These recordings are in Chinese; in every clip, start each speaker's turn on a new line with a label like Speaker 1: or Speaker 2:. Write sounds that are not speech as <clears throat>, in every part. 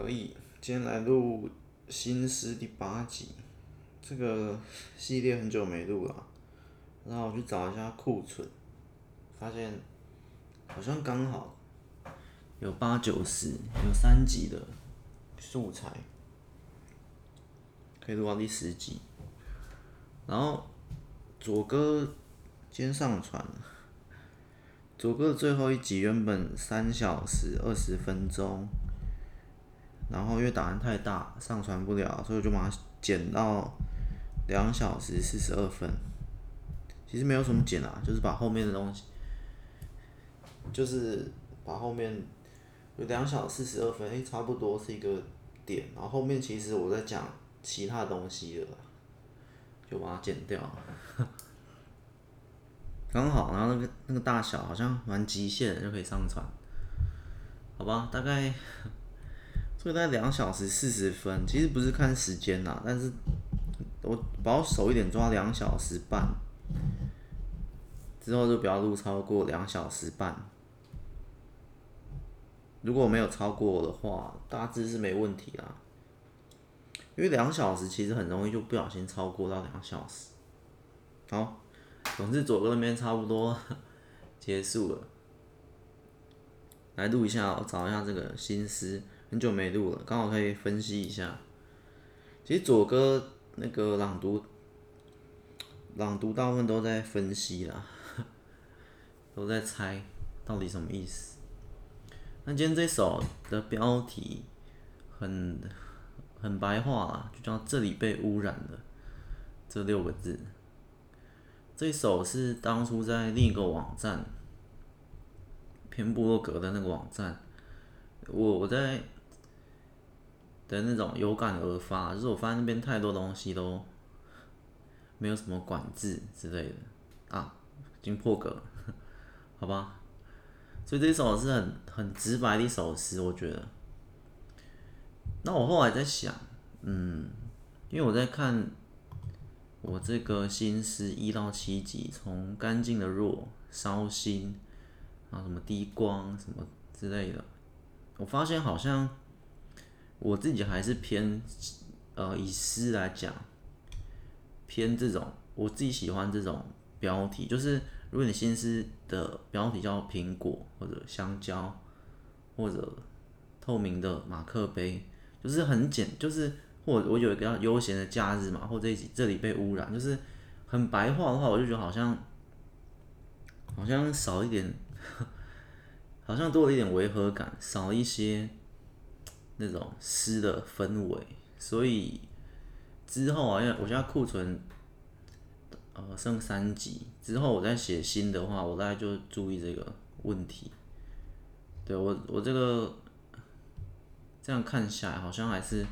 Speaker 1: 可以，今天来录《新诗》第八集。这个系列很久没录了，然后我去找一下库存，发现好像刚好有八九十，有三集的素材，可以录到第十集。然后左哥今天上传。左哥最后一集原本三小时二十分钟，然后因为档案太大上传不了，所以我就把它剪到两小时四十二分。其实没有什么剪啊，就是把后面的东西，就是把后面有两小时四十二分，差不多是一个点。然后后面其实我在讲其他东西了，就把它剪掉了。<laughs> 刚好，然后那个那个大小好像蛮极限，就可以上传，好吧？大概，这个大概两小时四十分，其实不是看时间呐，但是我保守一点抓两小时半，之后就不要录超过两小时半。如果没有超过的话，大致是没问题啦。因为两小时其实很容易就不小心超过到两小时。好。总之，左哥那边差不多 <laughs> 结束了，来录一下，我找一下这个心思，很久没录了，刚好可以分析一下。其实左哥那个朗读，朗读大部分都在分析啦，<laughs> 都在猜到底什么意思。那今天这首的标题很很白话啦，就叫“这里被污染了”这六个字。这首是当初在另一个网站，偏部落格的那个网站，我我在的那种有感而发，就是我发现那边太多东西都没有什么管制之类的啊，已经破格，<laughs> 好吧？所以这首是很很直白的一首诗，我觉得。那我后来在想，嗯，因为我在看。我这个新诗一到七集，从干净的弱、烧心，然后什么低光什么之类的，我发现好像我自己还是偏呃以诗来讲，偏这种我自己喜欢这种标题，就是如果你新诗的标题叫苹果或者香蕉或者透明的马克杯，就是很简，就是。我我有一个叫悠闲的假日嘛，或者这这里被污染，就是很白话的话，我就觉得好像好像少一点，<laughs> 好像多了一点违和感，少了一些那种诗的氛围。所以之后啊，因为我现在库存呃剩三集，之后我再写新的话，我大概就注意这个问题。对，我我这个这样看下来，好像还是。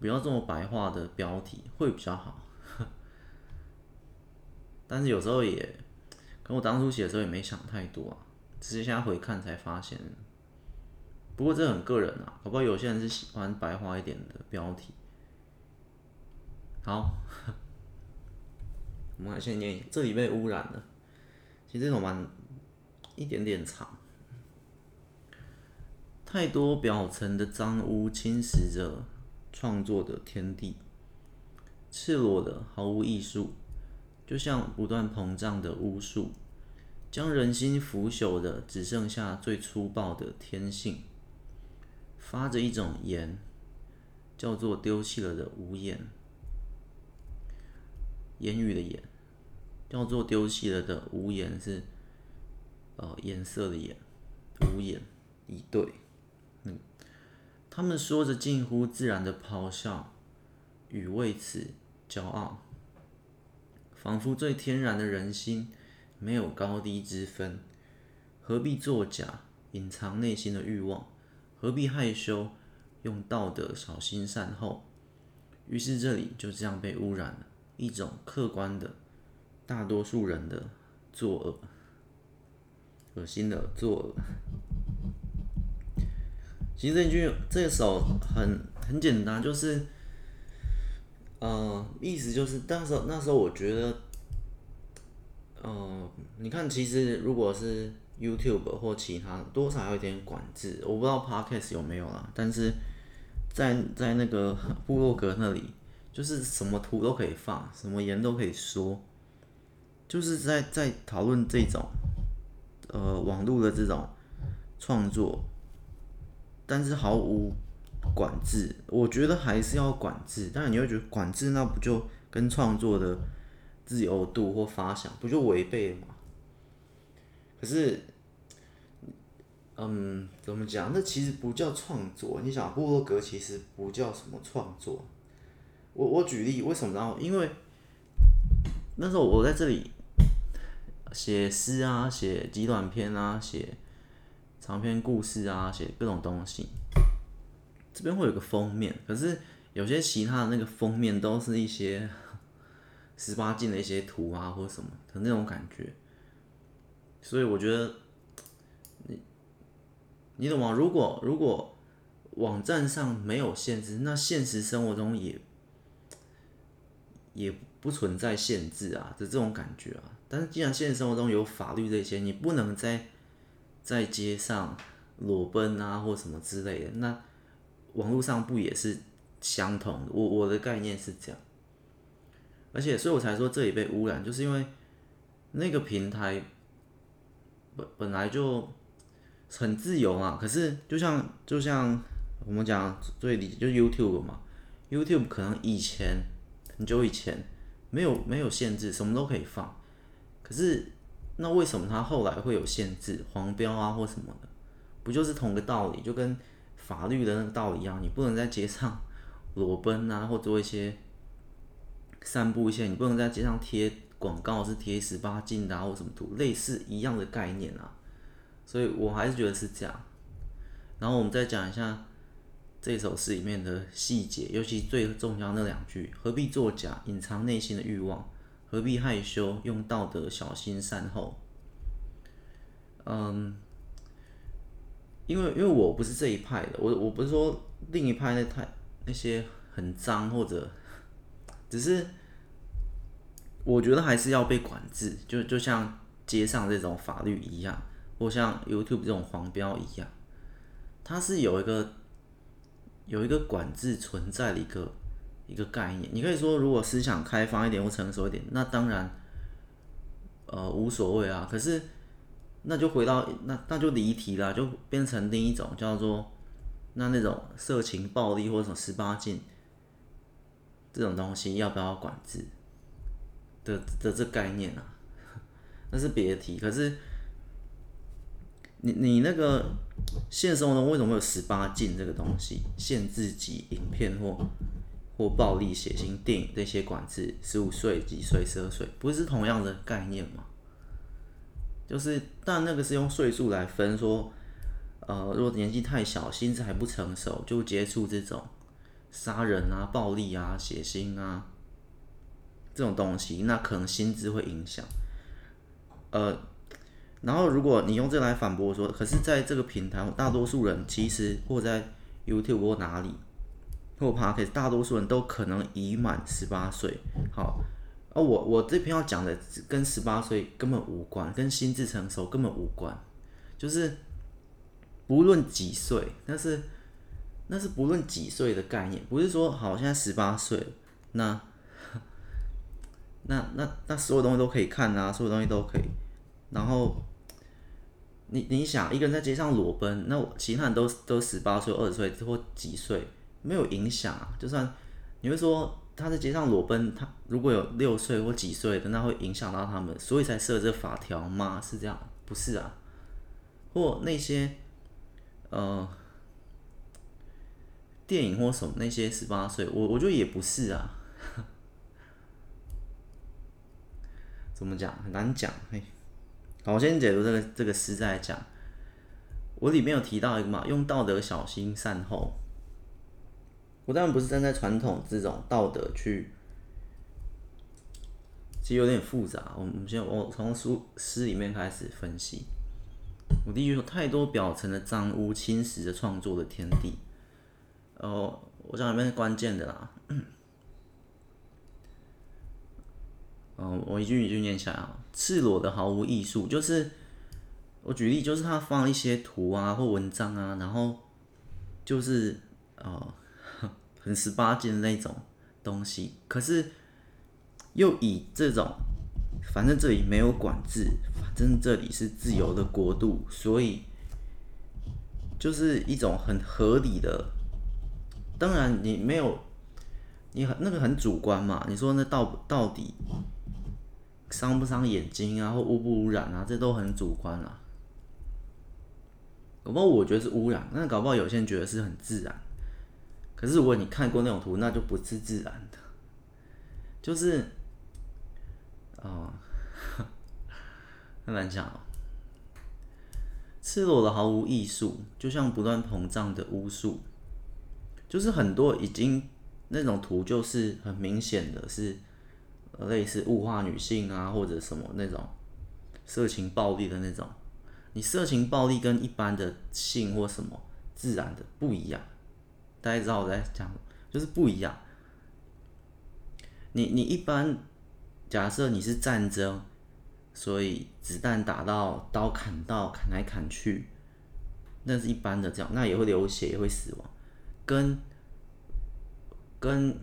Speaker 1: 不要这么白话的标题会比较好，但是有时候也跟我当初写的时候也没想太多啊，只是现在回看才发现。不过这很个人啊，搞不好有些人是喜欢白话一点的标题。好，<laughs> 我们来先念，这里被污染了。其实这种蛮一点点长，太多表层的脏污侵蚀着。创作的天地，赤裸的毫无艺术，就像不断膨胀的巫术，将人心腐朽的只剩下最粗暴的天性，发着一种言，叫做丢弃了的无言，言语的言，叫做丢弃了的无言是，呃，颜色的颜，无言以对。嗯他们说着近乎自然的咆哮，与为此骄傲，仿佛最天然的人心没有高低之分，何必作假，隐藏内心的欲望？何必害羞，用道德小心善后？于是这里就这样被污染了，一种客观的大多数人的作恶，恶心的作恶。其实这句这首很很简单，就是，呃，意思就是，那时候那时候我觉得，呃，你看，其实如果是 YouTube 或其他，多少有一点管制，我不知道 Podcast 有没有啦，但是在在那个部落格那里，就是什么图都可以放，什么言都可以说，就是在在讨论这种呃网络的这种创作，但是毫无管制。我觉得还是要管制，但是你会觉得管制那不就跟创作的自由度或发想不就违背了吗？可是。嗯，怎么讲？那其实不叫创作。你想，部落格其实不叫什么创作。我我举例，为什么呢？因为那时候我在这里写诗啊，写极短篇啊，写长篇故事啊，写各种东西。这边会有个封面，可是有些其他的那个封面都是一些十八禁的一些图啊，或什么的那种感觉。所以我觉得。你你懂吗？如果如果网站上没有限制，那现实生活中也也不存在限制啊，就这种感觉啊。但是既然现实生活中有法律这些，你不能在在街上裸奔啊或什么之类的，那网络上不也是相同的？我我的概念是这样，而且所以我才说这里被污染，就是因为那个平台本本来就。很自由嘛，可是就像就像我们讲最理就是 YouTube 嘛，YouTube 可能以前很久以前没有没有限制，什么都可以放。可是那为什么它后来会有限制，黄标啊或什么的？不就是同个道理，就跟法律的那个道理一样，你不能在街上裸奔啊，或做一些散布一些，你不能在街上贴广告是贴十八禁的啊或什么图，类似一样的概念啊。所以我还是觉得是这样，然后我们再讲一下这首诗里面的细节，尤其最重要那两句：何必作假，隐藏内心的欲望；何必害羞，用道德小心善后。嗯，因为因为我不是这一派的，我我不是说另一派那太那些很脏或者，只是我觉得还是要被管制，就就像街上这种法律一样。或像 YouTube 这种黄标一样，它是有一个有一个管制存在的一个一个概念。你可以说，如果思想开放一点或成熟一点，那当然呃无所谓啊。可是那就回到那那就离题了，就变成另一种叫做那那种色情暴力或者什么十八禁这种东西要不要管制的的这概念啊？那是别的题，可是。你你那个现实生活中为什么会有十八禁这个东西？限制级影片或或暴力血腥电影这些管制，十五岁几岁十二岁，不是同样的概念吗？就是，但那个是用岁数来分，说，呃，如果年纪太小，心智还不成熟，就接触这种杀人啊、暴力啊、血腥啊这种东西，那可能心智会影响，呃。然后，如果你用这来反驳说，可是在这个平台，大多数人其实或在 YouTube 或哪里或 Podcast，大多数人都可能已满十八岁。好，而我我这篇要讲的跟十八岁根本无关，跟心智成熟根本无关，就是不论几岁，那是那是不论几岁的概念，不是说好现在十八岁，那那那那所有东西都可以看啊，所有东西都可以，然后。你你想一个人在街上裸奔，那其他人都都十八岁、二十岁或几岁，没有影响啊。就算你会说他在街上裸奔，他如果有六岁或几岁的，那会影响到他们，所以才设这法条吗？是这样？不是啊。或那些呃电影或什么那些十八岁，我我觉得也不是啊。怎么讲？很难讲，嘿。好，我先解读这个这个诗再来讲。我里面有提到一个嘛，用道德小心善后。我当然不是站在传统这种道德去，其实有点复杂。我们先我从书诗里面开始分析。我第一句说，太多表层的脏污侵蚀着创作的天地。哦，我讲里面是关键的啦。嗯我一句一句念下来啊。赤裸的毫无艺术，就是我举例，就是他放一些图啊或文章啊，然后就是呃很十八禁那种东西，可是又以这种，反正这里没有管制，反正这里是自由的国度，所以就是一种很合理的。当然你没有，你很那个很主观嘛，你说那到到底伤不伤眼睛啊，或污不污染啊，这都很主观啦。搞不好我觉得是污染，那搞不好有些人觉得是很自然。可是如果你看过那种图，那就不是自然的，就是，啊、哦，很难讲哦。赤裸的毫无艺术，就像不断膨胀的巫术，就是很多已经那种图，就是很明显的是类似物化女性啊，或者什么那种色情暴力的那种。你色情暴力跟一般的性或什么自然的不一样，大家知道我在讲，就是不一样。你你一般假设你是战争，所以子弹打到刀砍到砍来砍去，那是一般的这样，那也会流血也会死亡，跟跟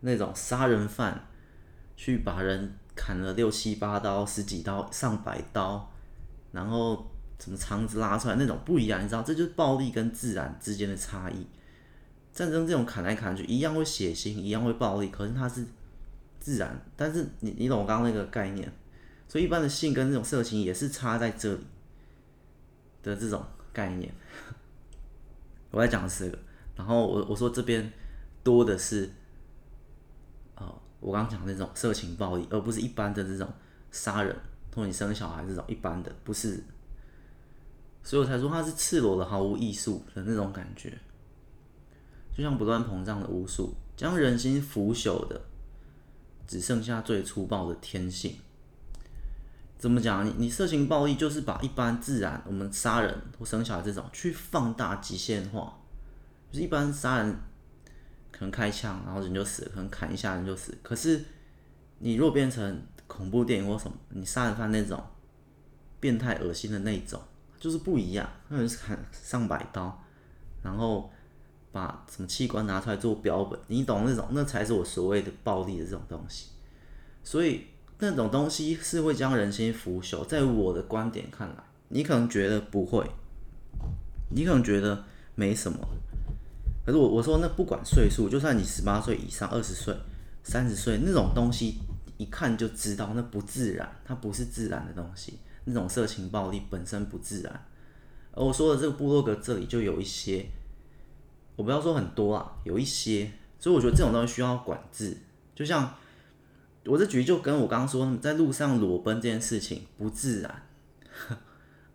Speaker 1: 那种杀人犯去把人砍了六七八刀、十几刀、上百刀。然后什么肠子拉出来那种不一样，你知道，这就是暴力跟自然之间的差异。战争这种砍来砍去一样会血腥，一样会暴力，可是它是自然。但是你你懂我刚刚那个概念，所以一般的性跟这种色情也是差在这里的这种概念。我在讲这个，然后我我说这边多的是，我刚讲那种色情暴力，而不是一般的这种杀人。托你生小孩这种一般的不是，所以我才说它是赤裸的、毫无艺术的那种感觉，就像不断膨胀的巫术，将人心腐朽的，只剩下最粗暴的天性。怎么讲？你你色情暴力就是把一般自然我们杀人或生小孩这种去放大极限化，就是一般杀人可能开枪然后人就死了，可能砍一下人就死，可是你若变成。恐怖电影或什么，你杀人犯那种变态恶心的那种，就是不一样。那人是砍上百刀，然后把什么器官拿出来做标本，你懂那种，那才是我所谓的暴力的这种东西。所以那种东西是会将人心腐朽。在我的观点看来，你可能觉得不会，你可能觉得没什么。可是我我说那不管岁数，就算你十八岁以上、二十岁、三十岁那种东西。一看就知道那不自然，它不是自然的东西。那种色情暴力本身不自然。而我说的这个部落格这里就有一些，我不要说很多啊，有一些。所以我觉得这种东西需要管制。就像我这局就跟我刚刚说，在路上裸奔这件事情不自然，<laughs>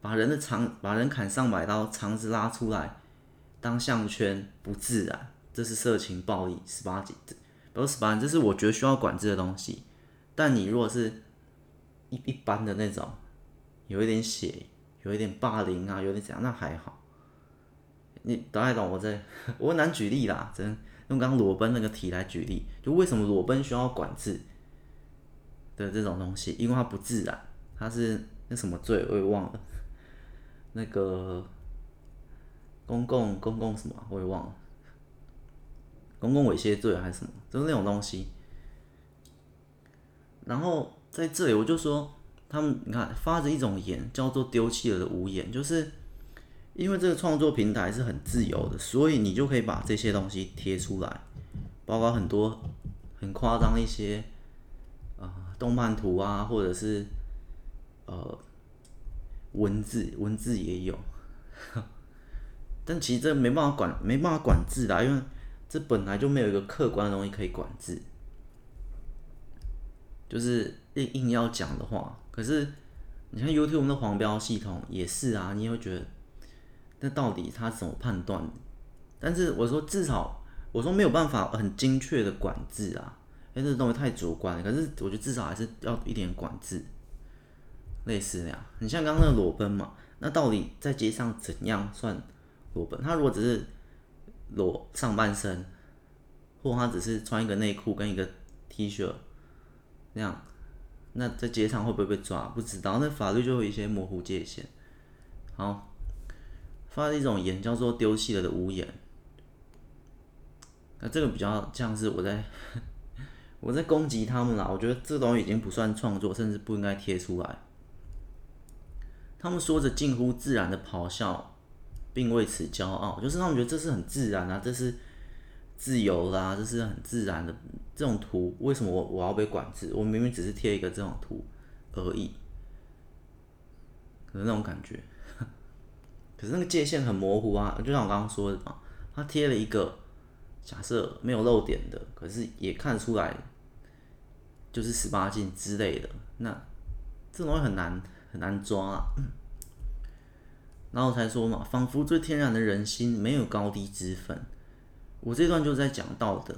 Speaker 1: 把人的肠把人砍上百刀，肠子拉出来当项圈不自然，这是色情暴力十八禁，不是十八禁，这是我觉得需要管制的东西。但你如果是一一般的那种，有一点血，有一点霸凌啊，有点怎样，那还好。你懂还懂我在，<laughs> 我很难举例啦，只能用刚裸奔那个题来举例，就为什么裸奔需要管制的这种东西，因为它不自然，它是那什么罪我也忘了，那个公共公共什么我也忘了，公共猥亵罪还是什么，就是那种东西。然后在这里，我就说他们，你看发着一种言，叫做丢弃了的无言，就是因为这个创作平台是很自由的，所以你就可以把这些东西贴出来，包括很多很夸张一些啊、动漫图啊，或者是呃文字，文字也有，但其实这没办法管，没办法管制啦，因为这本来就没有一个客观的东西可以管制。就是硬硬要讲的话，可是你看 YouTube 的黄标系统也是啊，你也会觉得那到底他怎么判断？但是我说至少我说没有办法很精确的管制啊，因为这东西太主观了。可是我觉得至少还是要一点管制，类似那样。你像刚刚那个裸奔嘛，那到底在街上怎样算裸奔？他如果只是裸上半身，或他只是穿一个内裤跟一个 T 恤。那样，那在街上会不会被抓？不知道，那法律就有一些模糊界限。好，发了一种言叫做“丢弃了的无言”，那这个比较像是我在 <laughs> 我在攻击他们啦。我觉得这东西已经不算创作，甚至不应该贴出来。他们说着近乎自然的咆哮，并为此骄傲，就是他们觉得这是很自然啊，这是自由啦，这是很自然的这种图。为什么我我要被管制？我明明只是贴一个这种图而已，可是那种感觉。可是那个界限很模糊啊，就像我刚刚说的嘛，他贴了一个假设没有漏点的，可是也看出来就是十八禁之类的，那这东西很难。很难抓啊，然后才说嘛，仿佛最天然的人心没有高低之分。我这段就在讲道德，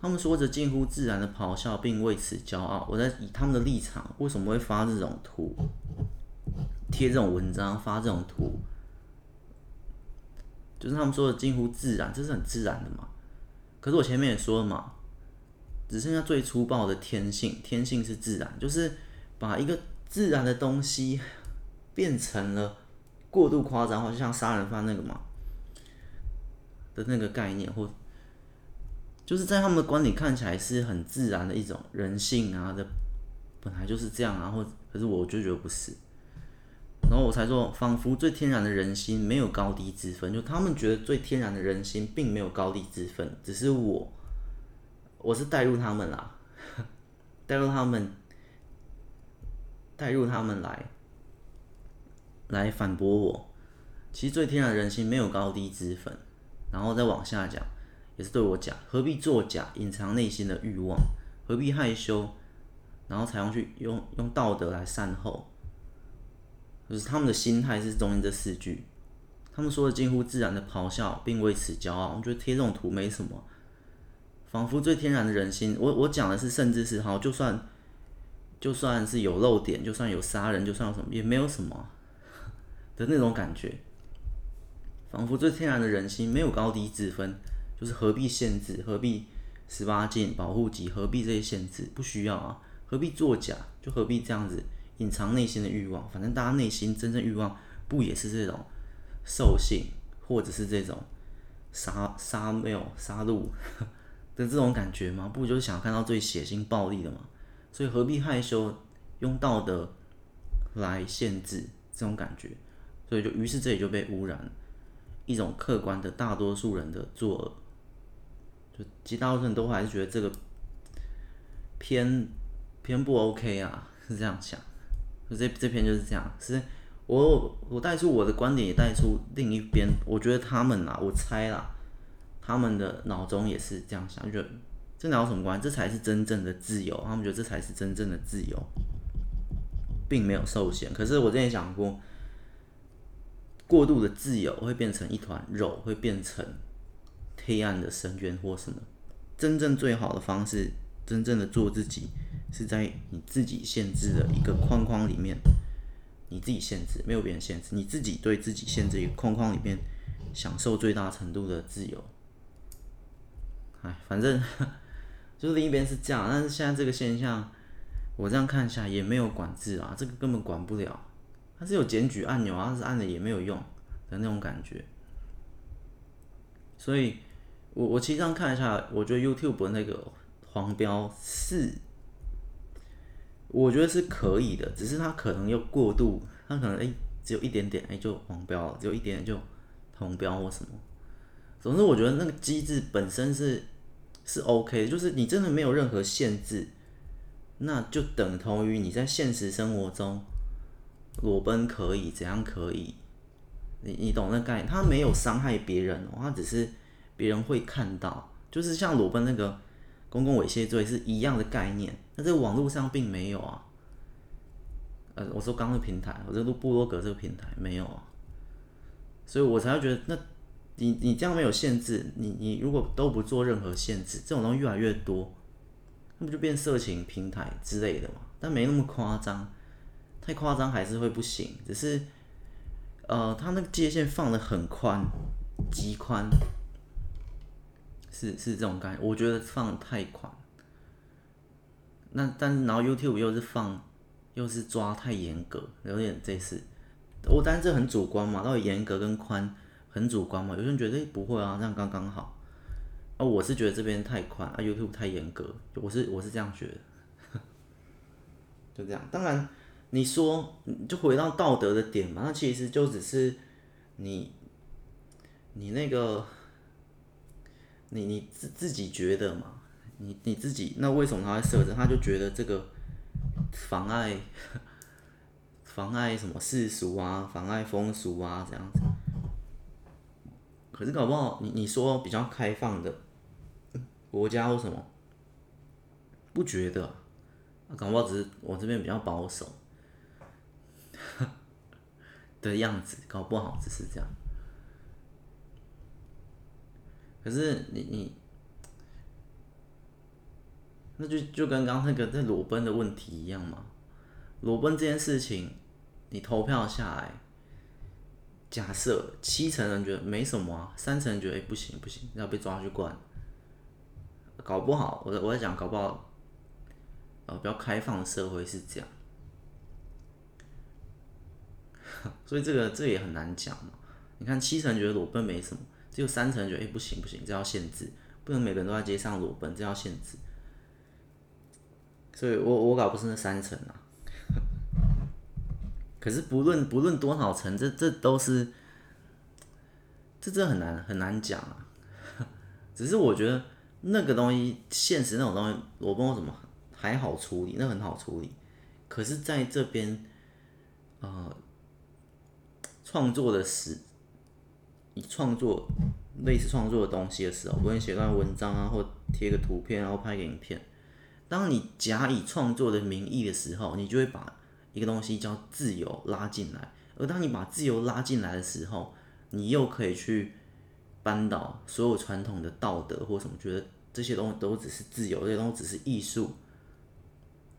Speaker 1: 他们说着近乎自然的咆哮，并为此骄傲。我在以他们的立场，为什么会发这种图，贴这种文章，发这种图，就是他们说的近乎自然，这是很自然的嘛。可是我前面也说了嘛，只剩下最粗暴的天性，天性是自然，就是把一个。自然的东西变成了过度夸张化，就像杀人犯那个嘛的那个概念，或就是在他们的观点看起来是很自然的一种人性啊的，本来就是这样啊，或可是我就觉得不是，然后我才说，仿佛最天然的人心没有高低之分，就他们觉得最天然的人心并没有高低之分，只是我我是带入他们啦，<laughs> 带入他们。带入他们来，来反驳我。其实最天然的人心没有高低之分，然后再往下讲，也是对我讲：何必作假，隐藏内心的欲望？何必害羞，然后才用去用用道德来善后？就是他们的心态是中间这四句。他们说的近乎自然的咆哮，并为此骄傲。我觉得贴这种图没什么，仿佛最天然的人心。我我讲的是，甚至是好，就算。就算是有漏点，就算有杀人，就算有什么，也没有什么的那种感觉，仿佛最天然的人心没有高低之分，就是何必限制，何必十八禁保护级，何必这些限制？不需要啊，何必作假？就何必这样子隐藏内心的欲望？反正大家内心真正欲望不也是这种兽性，或者是这种杀杀没有杀戮 <laughs> 的这种感觉吗？不就是想看到最血腥暴力的吗？所以何必害羞，用道德来限制这种感觉？所以就于是这里就被污染，一种客观的大多数人的作恶，就其他大多数人都还是觉得这个偏偏不 OK 啊，是这样想。这这篇就是这样，是我我带出我的观点，也带出另一边。我觉得他们啊，我猜啦，他们的脑中也是这样想，就。这哪有什么关？这才是真正的自由。他们觉得这才是真正的自由，并没有受限。可是我之前讲过，过度的自由会变成一团肉，会变成黑暗的深渊或什么。真正最好的方式，真正的做自己，是在你自己限制的一个框框里面，你自己限制，没有别人限制，你自己对自己限制一个框框里面，享受最大程度的自由。哎，反正。<laughs> 就是另一边是这样，但是现在这个现象，我这样看一下也没有管制啊，这个根本管不了。它是有检举按钮啊，但是按了也没有用的那种感觉。所以，我我其实这样看一下，我觉得 YouTube 那个黄标是，我觉得是可以的，只是它可能又过度，它可能诶、欸、只有一点点诶、欸、就黄标了，只有一点点就红标或什么。总之，我觉得那个机制本身是。是 OK，就是你真的没有任何限制，那就等同于你在现实生活中裸奔可以，怎样可以？你你懂那概念？他没有伤害别人哦，他只是别人会看到，就是像裸奔那个公共猥亵罪是一样的概念。那这个网络上并没有啊。呃，我说刚刚的平台，我这个布洛格这个平台没有啊，所以我才会觉得那。你你这样没有限制，你你如果都不做任何限制，这种东西越来越多，那不就变色情平台之类的嘛？但没那么夸张，太夸张还是会不行。只是，呃，他那个界限放得很宽，极宽，是是这种感觉。我觉得放得太宽。那但是然后 YouTube 又是放，又是抓太严格，有点这次，我但是这很主观嘛，到底严格跟宽。很主观嘛，有些人觉得不会啊，这样刚刚好。啊，我是觉得这边太宽啊，YouTube 太严格，我是我是这样觉得，<laughs> 就这样。当然，你说就回到道德的点嘛，那其实就只是你你那个你你自自己觉得嘛，你你自己那为什么他会设置？他就觉得这个妨碍妨碍什么世俗啊，妨碍风俗啊，这样子。可是搞不好你你说比较开放的。国家或什么不觉得？啊搞不好只是我这边比较保守的样子，搞不好只是这样。可是你你，那就就跟刚刚那个在裸奔的问题一样嘛。裸奔这件事情，你投票下来，假设七成人觉得没什么啊，三成人觉得哎、不行不行，要被抓去关。搞不好，我在我在讲，搞不好，呃，比较开放的社会是这样，所以这个这也很难讲嘛。你看，七成觉得裸奔没什么，只有三成觉得，哎，不行不行，这要限制，不能每个人都在街上裸奔，这要限制。所以我我搞不是那三成啊。可是不论不论多少层，这这都是，这这很难很难讲啊。<laughs> 只是我觉得。那个东西，现实那种东西，我不知道怎么还好处理，那很好处理。可是在这边，呃，创作的时，你创作类似创作的东西的时候，不论写段文章啊，或贴个图片，然后拍个影片，当你假以创作的名义的时候，你就会把一个东西叫自由拉进来。而当你把自由拉进来的时候，你又可以去扳倒所有传统的道德或什么，觉得。这些东西都只是自由，这些东西只是艺术，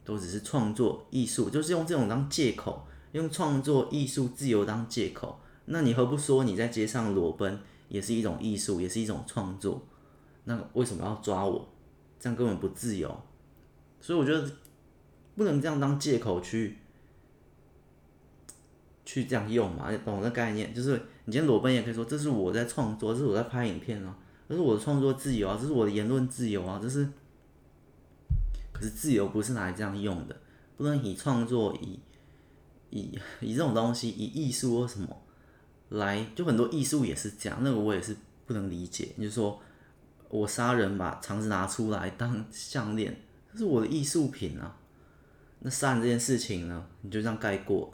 Speaker 1: 都只是创作艺术，就是用这种当借口，用创作艺术自由当借口。那你何不说你在街上裸奔也是一种艺术，也是一种创作？那为什么要抓我？这样根本不自由。所以我觉得不能这样当借口去去这样用嘛，懂的概念？就是你今天裸奔也可以说，这是我在创作，这是我在拍影片哦。这是我的创作自由啊，这是我的言论自由啊，这是。可是自由不是拿来这样用的，不能以创作以以以这种东西以艺术或什么来，就很多艺术也是这样，那个我也是不能理解。你就说我杀人把肠子拿出来当项链，这是我的艺术品啊。那杀人这件事情呢，你就这样盖过，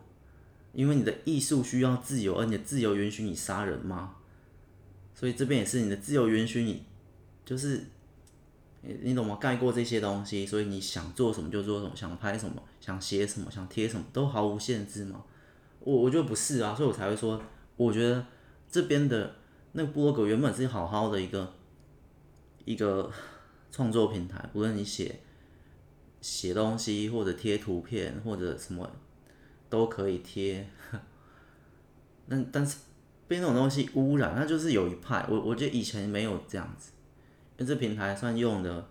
Speaker 1: 因为你的艺术需要自由，而你的自由允许你杀人吗？所以这边也是你的自由允许你，就是你你懂吗？盖过这些东西，所以你想做什么就做什么，想拍什么，想写什么，想贴什么，都毫无限制吗？我我觉得不是啊，所以我才会说，我觉得这边的那个部落格原本是好好的一个一个创作平台，无论你写写东西或者贴图片或者什么都可以贴，<laughs> 但但是。被那种东西污染，那就是有一派。我我觉得以前没有这样子，因为这平台算用的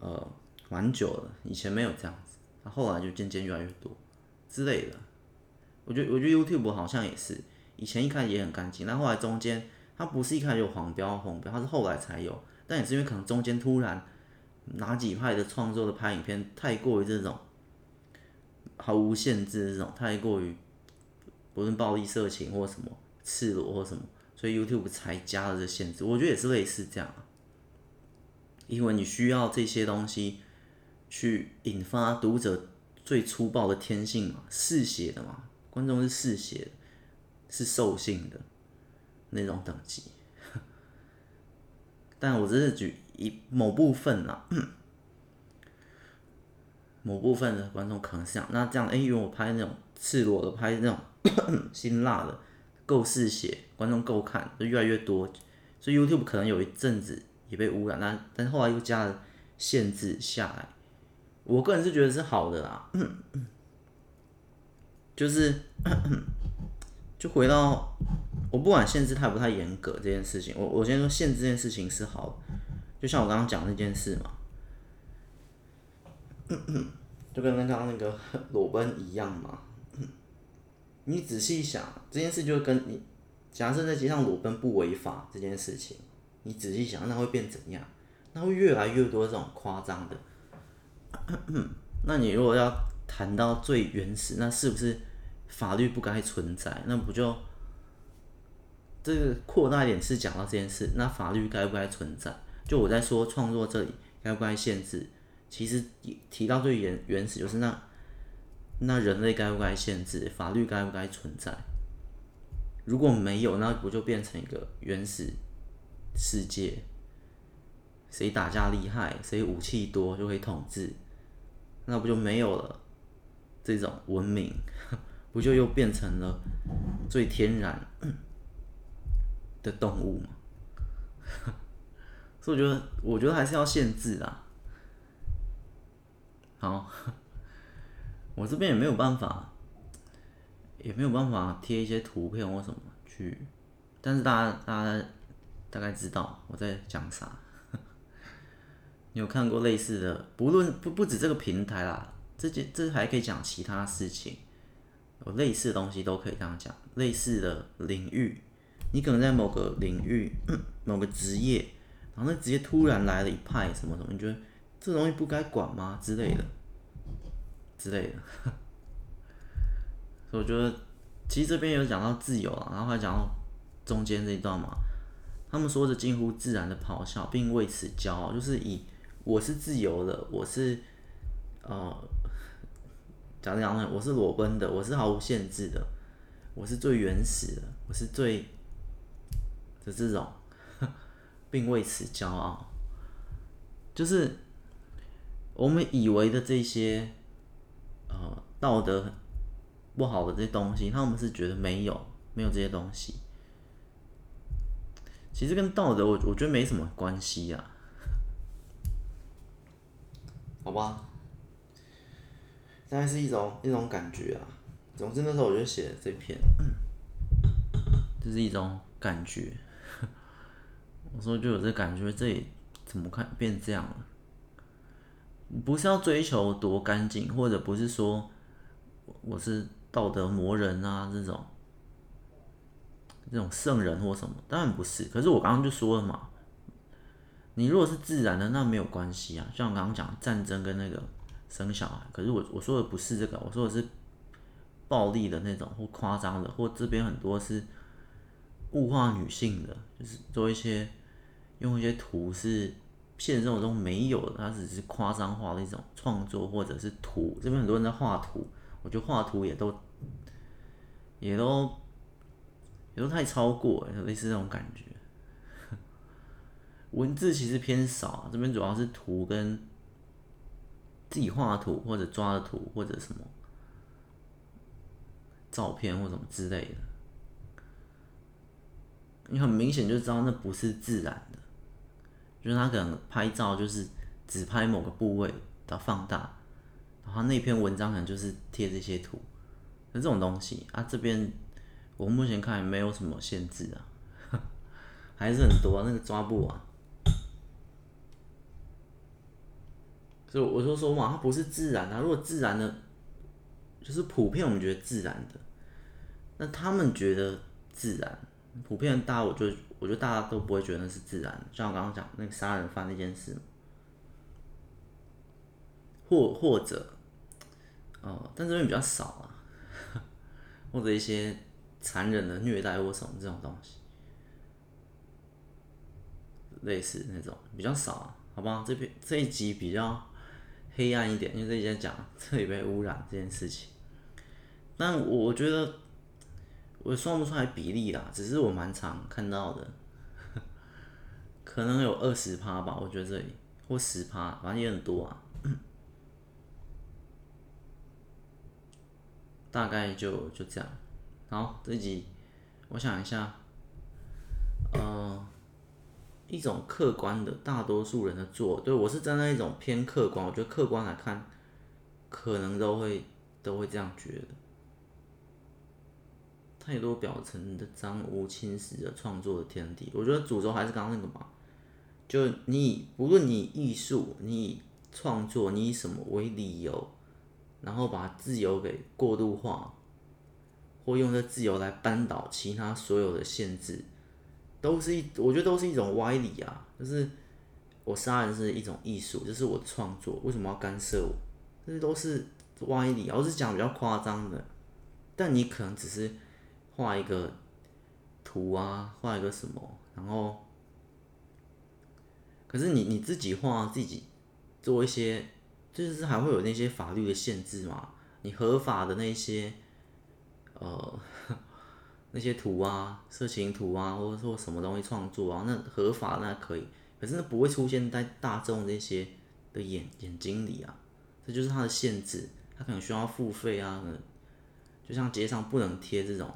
Speaker 1: 呃蛮久了，以前没有这样子，那后来就渐渐越来越多之类的。我觉得我觉得 YouTube 好像也是，以前一开始也很干净，但后来中间它不是一开始有黄标红标，它是后来才有，但也是因为可能中间突然哪几派的创作的拍影片太过于这种毫无限制这种，太过于不论暴力色情或什么。赤裸或什么，所以 YouTube 才加了这限制。我觉得也是类似这样，因为你需要这些东西去引发读者最粗暴的天性嘛，嗜血的嘛，观众是嗜血，是兽性的那种等级。<laughs> 但我只是举一某部分啊，<coughs> 某部分的观众可能是这样。那这样，哎，因为我拍那种赤裸的，拍那种 <coughs> 辛辣的。够嗜血，观众够看，就越来越多，所以 YouTube 可能有一阵子也被污染，但但后来又加了限制下来。我个人是觉得是好的啦，就是 <clears throat> 就回到我不管限制太不太严格这件事情，我我先说限制这件事情是好的，就像我刚刚讲那件事嘛，就跟刚刚那个 <laughs> 裸奔一样嘛。你仔细想这件事，就跟你假设在街上裸奔不违法这件事情，你仔细想，那会变怎样？那会越来越多这种夸张的。那你如果要谈到最原始，那是不是法律不该存在？那不就这个扩大一点是讲到这件事？那法律该不该存在？就我在说创作这里该不该限制？其实提到最原原始就是那那人类该不该限制？法律该不该存在？如果没有，那不就变成一个原始世界？谁打架厉害，谁武器多就可以统治？那不就没有了这种文明？不就又变成了最天然的动物吗？<laughs> 所以我觉得，我觉得还是要限制啦。好，<laughs> 我这边也没有办法。也没有办法贴一些图片或什么去，但是大家大家大概知道我在讲啥。你有看过类似的？不论不不止这个平台啦，这件这还可以讲其他事情，有类似的东西都可以这样讲。类似的领域，你可能在某个领域、某个职业，然后那职业突然来了一派什么什么，你觉得这东西不该管吗？之类的，之类的。所以我觉得其实这边有讲到自由啊，然后还讲到中间这一段嘛，他们说着近乎自然的咆哮，并为此骄傲，就是以我是自由的，我是呃，<laughs> 讲讲呢，我是裸奔的，我是毫无限制的，我是最原始的，我是最的这种，<laughs> 并为此骄傲，就是我们以为的这些呃道德。不好的这些东西，他们是觉得没有，没有这些东西。其实跟道德我，我我觉得没什么关系呀，好吧？大概是一种一种感觉啊。总之那时候我就写了这篇，这是一种感觉。<laughs> 我说就有这感觉，这里怎么看变这样了？不是要追求多干净，或者不是说我是。道德魔人啊，这种这种圣人或什么，当然不是。可是我刚刚就说了嘛，你如果是自然的，那没有关系啊。像我刚刚讲战争跟那个生小孩，可是我我说的不是这个，我说的是暴力的那种或夸张的，或这边很多是物化女性的，就是做一些用一些图是现实生活中没有的，它只是夸张化的一种创作或者是图。这边很多人在画图。我觉得画图也都，也都，也都太超过，类似这种感觉。文字其实偏少，这边主要是图跟自己画的图或者抓的图或者什么照片或什么之类的。你很明显就知道那不是自然的，就是他可能拍照就是只拍某个部位的放大。然后那篇文章可能就是贴这些图，那这种东西啊，这边我目前看也没有什么限制啊，<laughs> 还是很多啊，那个抓不完。所以我就说嘛，它不是自然的啊。如果自然的，就是普遍我们觉得自然的，那他们觉得自然，普遍大家我觉得我觉得大家都不会觉得那是自然。像我刚刚讲那个杀人犯那件事。或或者，哦，但这边比较少啊，<laughs> 或者一些残忍的虐待或什么这种东西，类似那种比较少啊，好不好？这边这一集比较黑暗一点，因为这一集讲这里被污染这件事情，但我觉得我算不出来比例啦，只是我蛮常看到的，<laughs> 可能有二十趴吧，我觉得这里。或十趴，反正也很多啊。<coughs> 大概就就这样，好，这集我想一下，呃，一种客观的大多数人的做，对，我是站在一种偏客观，我觉得客观来看，可能都会都会这样觉得，太多表层的脏污侵蚀了创作的天地。我觉得主轴还是刚刚那个嘛，就你不论你艺术，你以创作，你以什么为理由？然后把自由给过度化，或用这自由来扳倒其他所有的限制，都是一，我觉得都是一种歪理啊。就是我杀人是一种艺术，这是我创作，为什么要干涉我？这都是歪理啊。我是讲比较夸张的，但你可能只是画一个图啊，画一个什么，然后，可是你你自己画自己做一些，就是还会有那些法律的限制嘛？你合法的那些，呃。那些图啊，色情图啊，或者说什么东西创作啊，那合法那可以，可是那不会出现在大众这些的眼眼睛里啊，这就是它的限制，它可能需要付费啊，就像街上不能贴这种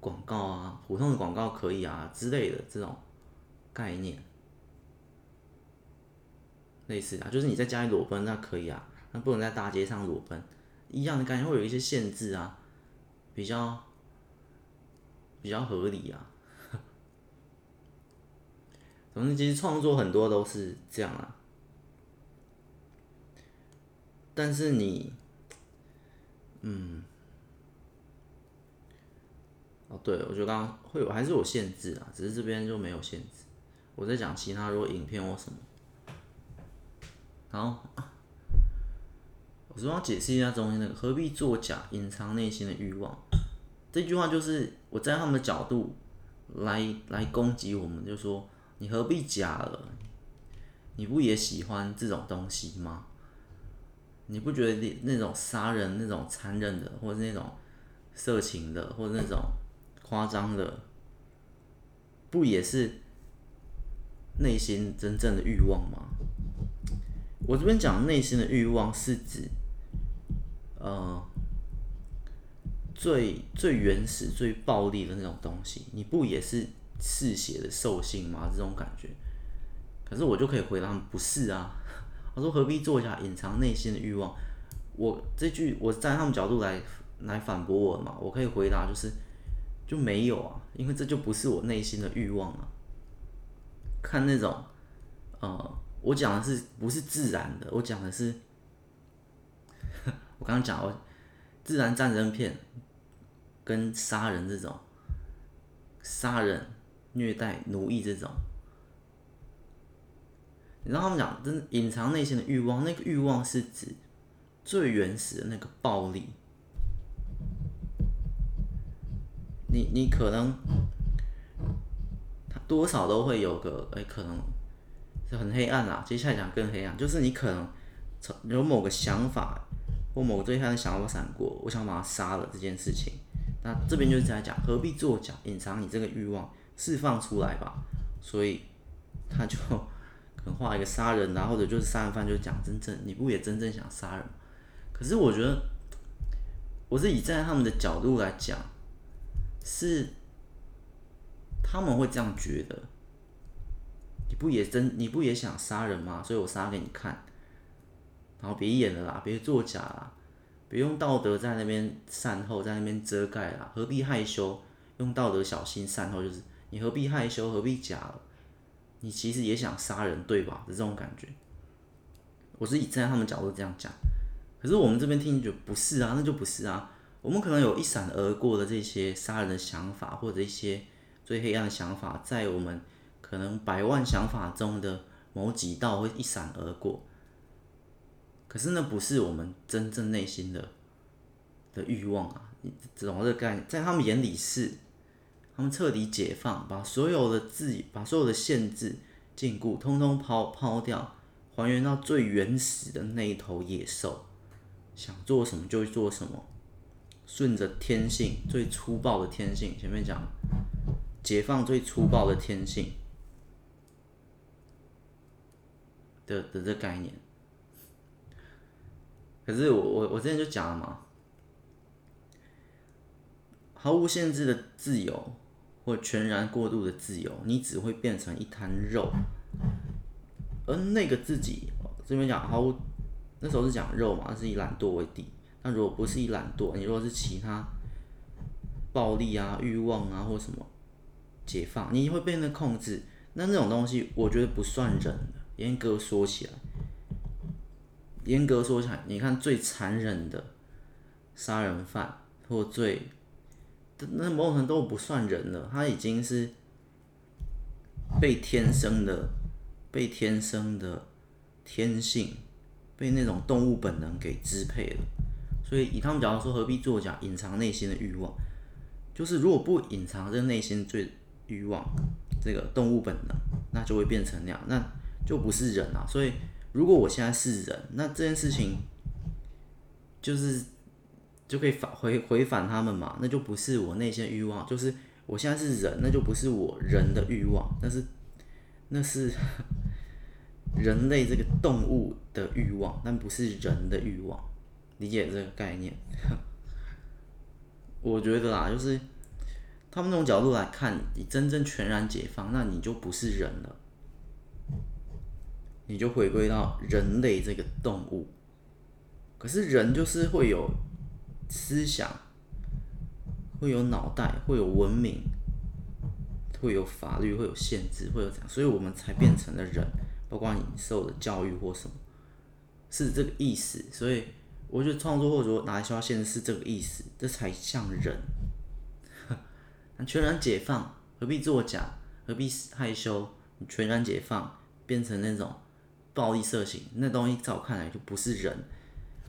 Speaker 1: 广告啊，普通的广告可以啊之类的这种概念，类似啊，就是你在家里裸奔那可以啊，那不能在大街上裸奔，一样的概念会有一些限制啊，比较。比较合理啊，<laughs> 总之其实创作很多都是这样啊，但是你，嗯，哦对，我觉得刚刚会有还是有限制啊，只是这边就没有限制。我在讲其他如果影片或什么，然后 <coughs> 我主要解释一下中间那个何必作假，隐藏内心的欲望。这句话就是我在他们的角度来来攻击我们，就说你何必假了？你不也喜欢这种东西吗？你不觉得那种杀人、那种残忍的，或者那种色情的，或者那种夸张的，不也是内心真正的欲望吗？我这边讲内心的欲望是指，呃。最最原始、最暴力的那种东西，你不也是嗜血的兽性吗？这种感觉，可是我就可以回答，不是啊。<laughs> 我说何必做一下，隐藏内心的欲望？我这句我站在他们角度来来反驳我嘛，我可以回答就是就没有啊，因为这就不是我内心的欲望啊。看那种，呃，我讲的是不是自然的？我讲的是，<laughs> 我刚刚讲我自然战争片。跟杀人这种，杀人、虐待、奴役这种，你知道他们讲，真隐藏内心的欲望，那个欲望是指最原始的那个暴力。你你可能，他多少都会有个，哎，可能是很黑暗啊。接下来讲更黑暗，就是你可能有某个想法或某个最黑暗的想法闪过，我想把他杀了这件事情。那这边就是在讲何必作假，隐藏你这个欲望，释放出来吧。所以他就 <laughs> 可能画一个杀人啊，或者就是杀人犯，就讲真正你不也真正想杀人？可是我觉得，我是以站在他们的角度来讲，是他们会这样觉得。你不也真你不也想杀人吗？所以我杀给你看，然后别演了啦，别作假啦。别用道德在那边善后，在那边遮盖啦，何必害羞？用道德小心善后，就是你何必害羞？何必假？你其实也想杀人，对吧？是这种感觉。我是以站在他们角度这样讲，可是我们这边听就不是啊，那就不是啊。我们可能有一闪而过的这些杀人的想法，或者一些最黑暗的想法，在我们可能百万想法中的某几道会一闪而过。可是那不是我们真正内心的的欲望啊！你懂这个概念，在他们眼里是，他们彻底解放，把所有的自己，把所有的限制、禁锢，通通抛抛掉，还原到最原始的那一头野兽，想做什么就做什么，顺着天性最粗暴的天性。前面讲解放最粗暴的天性的的这概念。可是我我我之前就讲了嘛，毫无限制的自由或全然过度的自由，你只会变成一滩肉。而那个自己这边讲毫无，那时候是讲肉嘛，是以懒惰为底。但如果不是以懒惰，你如果是其他暴力啊、欲望啊或什么解放，你会被那控制。那那种东西，我觉得不算人。严格说起来。严格说起来，你看最残忍的杀人犯，或最那某种程度不算人了，他已经是被天生的、被天生的天性、被那种动物本能给支配了。所以以他们假如说何必作假，隐藏内心的欲望，就是如果不隐藏这内心最欲望，这个动物本能，那就会变成那样，那就不是人啊。所以如果我现在是人，那这件事情就是就可以返回回返他们嘛，那就不是我内心的欲望，就是我现在是人，那就不是我人的欲望，但是那是 <laughs> 人类这个动物的欲望，但不是人的欲望。理解这个概念，<laughs> 我觉得啦，就是他们那种角度来看，你真正全然解放，那你就不是人了，你就回归到人类这个动物。可是人就是会有思想，会有脑袋，会有文明，会有法律，会有限制，会有这样，所以我们才变成了人，包括你受的教育或什么，是这个意思，所以。我觉得创作或者说拿来消遣是这个意思，这才像人。<laughs> 全然解放，何必作假？何必害羞？你全然解放，变成那种暴力色情，那东西在我看来就不是人。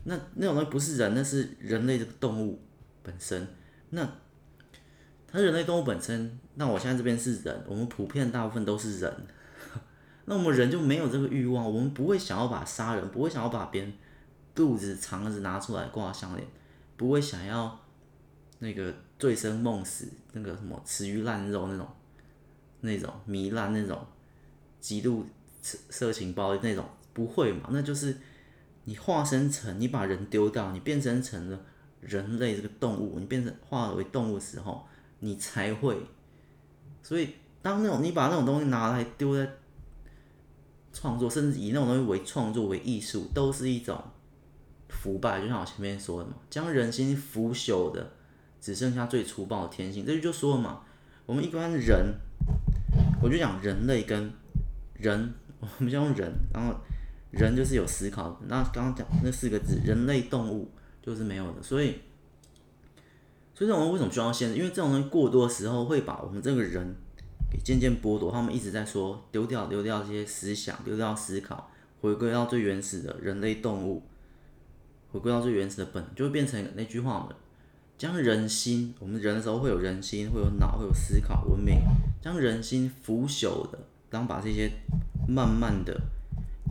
Speaker 1: 那那种东西不是人，那是人类的动物本身。那它人类动物本身。那我现在这边是人，我们普遍大部分都是人。<laughs> 那我们人就没有这个欲望，我们不会想要把杀人，不会想要把别人。肚子肠子拿出来挂项链，不会想要那个醉生梦死，那个什么吃鱼烂肉那种，那种糜烂那种极度色情包那种不会嘛？那就是你化身成你把人丢掉，你变成成了人类这个动物，你变成化为动物时候，你才会。所以当那种你把那种东西拿来丢在创作，甚至以那种东西为创作为艺术，都是一种。腐败，就像我前面说的嘛，将人心腐朽的，只剩下最粗暴的天性。这就说了嘛，我们一般人，我就讲人类跟人，我们就用人，然后人就是有思考。那刚刚讲那四个字，人类动物就是没有的。所以，所以这种为什么需要限制？因为这种东西过多的时候，会把我们这个人给渐渐剥夺。他们一直在说丢掉，丢掉这些思想，丢掉思考，回归到最原始的人类动物。回归到最原始的本，就会变成那句话嘛，将人心，我们人的时候会有人心，会有脑，会有思考，文明，将人心腐朽的，当把这些慢慢的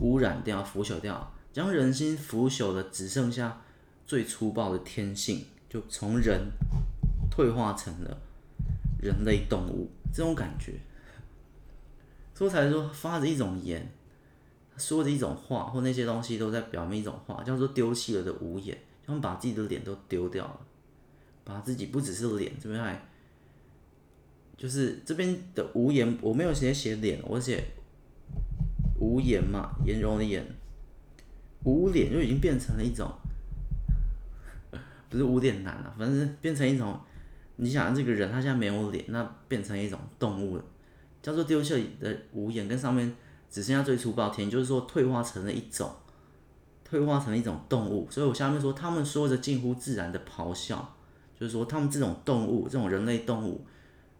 Speaker 1: 污染掉、腐朽掉，将人心腐朽的，只剩下最粗暴的天性，就从人退化成了人类动物，这种感觉，说才说发着一种言。说着一种话，或那些东西都在表明一种话，叫做丢弃了的无言，他们把自己的脸都丢掉了，把自己不只是脸，这边还就是这边的无颜，我没有写写脸，我写无颜嘛，颜容的颜，无脸就已经变成了一种，不是无脸男了，反正是变成一种，你想这个人他现在没有脸，那变成一种动物了，叫做丢弃的无颜，跟上面。只剩下最粗暴天，就是说退化成了一种，退化成了一种动物。所以我下面说，他们说着近乎自然的咆哮，就是说他们这种动物，这种人类动物，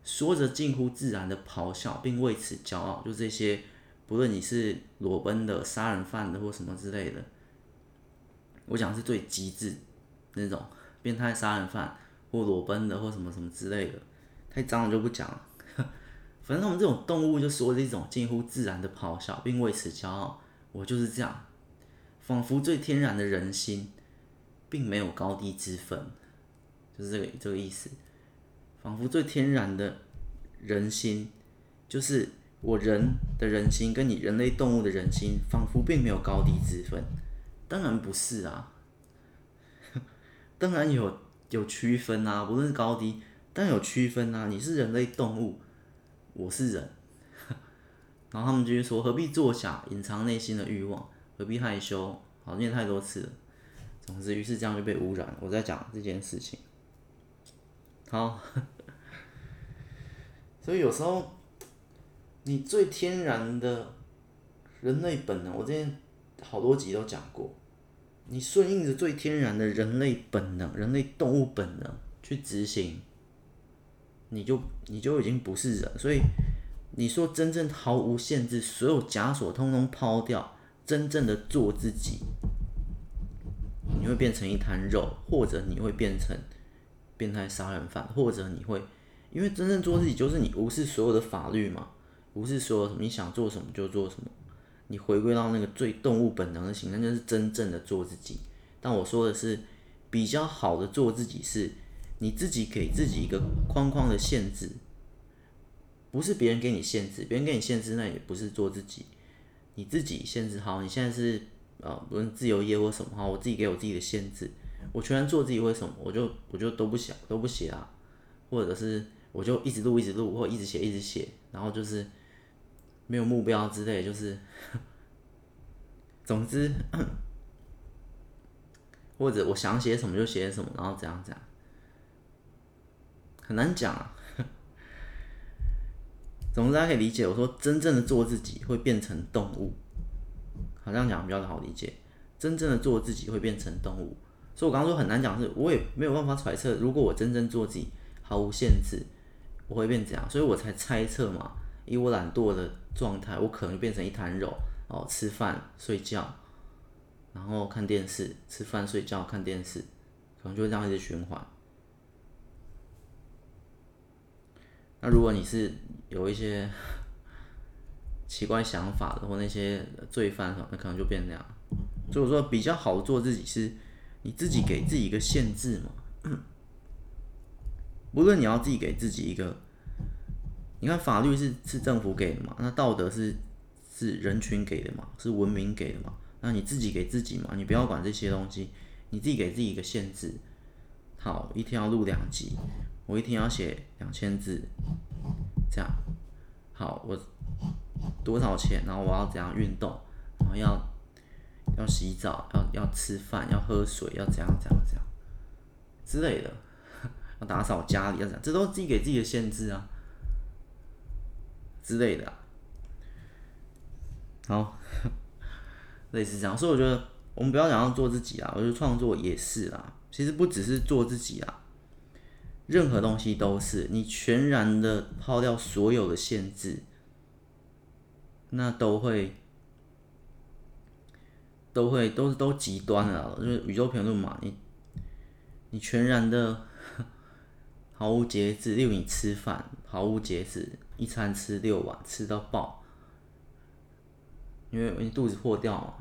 Speaker 1: 说着近乎自然的咆哮，并为此骄傲。就这些，不论你是裸奔的、杀人犯的或什么之类的，我讲是最极致那种变态杀人犯或裸奔的或什么什么之类的，太脏了就不讲了。<laughs> 反正我们这种动物就说这种近乎自然的咆哮，并为此骄傲。我就是这样，仿佛最天然的人心，并没有高低之分，就是这个这个意思。仿佛最天然的人心，就是我人的人心跟你人类动物的人心，仿佛并没有高低之分。当然不是啊，<laughs> 当然有有区分啊，不论是高低，当然有区分啊。你是人类动物。我是人，<laughs> 然后他们就说：何必作假，隐藏内心的欲望？何必害羞？好，念太多次了。总之，于是这样就被污染。我在讲这件事情。好，所以有时候你最天然的人类本能，我之前好多集都讲过，你顺应着最天然的人类本能、人类动物本能去执行。你就你就已经不是人，所以你说真正毫无限制，所有枷锁通通抛掉，真正的做自己，你会变成一滩肉，或者你会变成变态杀人犯，或者你会，因为真正做自己就是你无视所有的法律嘛，无视所有什么你想做什么就做什么，你回归到那个最动物本能的形那，就是真正的做自己。但我说的是比较好的做自己，是你自己给自己一个框框的限制。不是别人给你限制，别人给你限制，那也不是做自己，你自己限制好。你现在是呃，不论自由业或什么哈，我自己给我自己的限制，我全然做自己，为什么？我就我就都不想都不写啊，或者是我就一直录一直录，或一直写一直写，然后就是没有目标之类，就是 <laughs> 总之，<coughs> 或者我想写什么就写什么，然后这样这样，很难讲啊。总之，大家可以理解我说，真正的做自己会变成动物，好，像讲比较好理解。真正的做自己会变成动物，所以我刚刚说很难讲，是我也没有办法揣测，如果我真正做自己，毫无限制，我会变怎样？所以我才猜测嘛，以我懒惰的状态，我可能变成一滩肉哦，吃饭、睡觉，然后看电视，吃饭、睡觉、看电视，可能就会这样一直循环。那如果你是有一些 <laughs> 奇怪想法的，或那些罪犯，那可能就变那样。所以我说比较好做自己，是你自己给自己一个限制嘛。无论你要自己给自己一个，你看法律是是政府给的嘛，那道德是是人群给的嘛，是文明给的嘛。那你自己给自己嘛，你不要管这些东西，你自己给自己一个限制。好，一天要录两集，我一天要写两千字，这样。好，我多少钱？然后我要怎样运动？然后要要洗澡，要要吃饭，要喝水，要怎样怎样怎样之类的。要打扫家里，要怎？这都是自己给自己的限制啊，之类的啊。好，类似这样。所以我觉得我们不要讲要做自己啊，我觉得创作也是啦。其实不只是做自己啊。任何东西都是你全然的抛掉所有的限制，那都会都会都是都极端了，就是宇宙评论嘛。你你全然的毫无节制，例如你吃饭毫无节制，一餐吃六碗吃到爆，因为你肚子破掉嘛。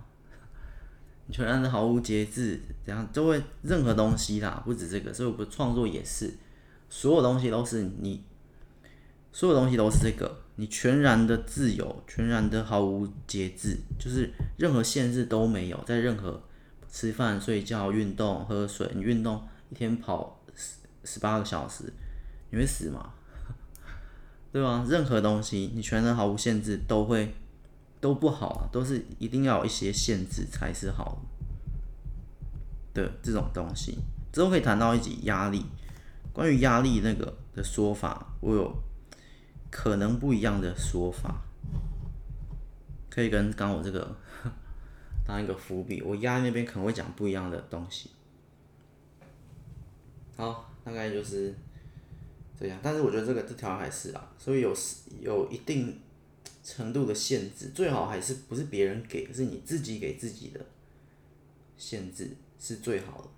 Speaker 1: <laughs> 你全然的毫无节制，这样就会任何东西啦，不止这个，所以我不创作也是。所有东西都是你，所有东西都是这个，你全然的自由，全然的毫无节制，就是任何限制都没有，在任何吃饭、睡觉、运动、喝水，你运动一天跑十八个小时，你会死吗？<laughs> 对吧？任何东西你全然毫无限制，都会都不好啊，都是一定要有一些限制才是好的这种东西。之后可以谈到一集压力。关于压力那个的说法，我有可能不一样的说法，可以跟刚我这个 <laughs> 当一个伏笔。我压那边可能会讲不一样的东西。好，大概就是这样。但是我觉得这个这条还是啊，所以有有一定程度的限制，最好还是不是别人给，是你自己给自己的限制是最好的。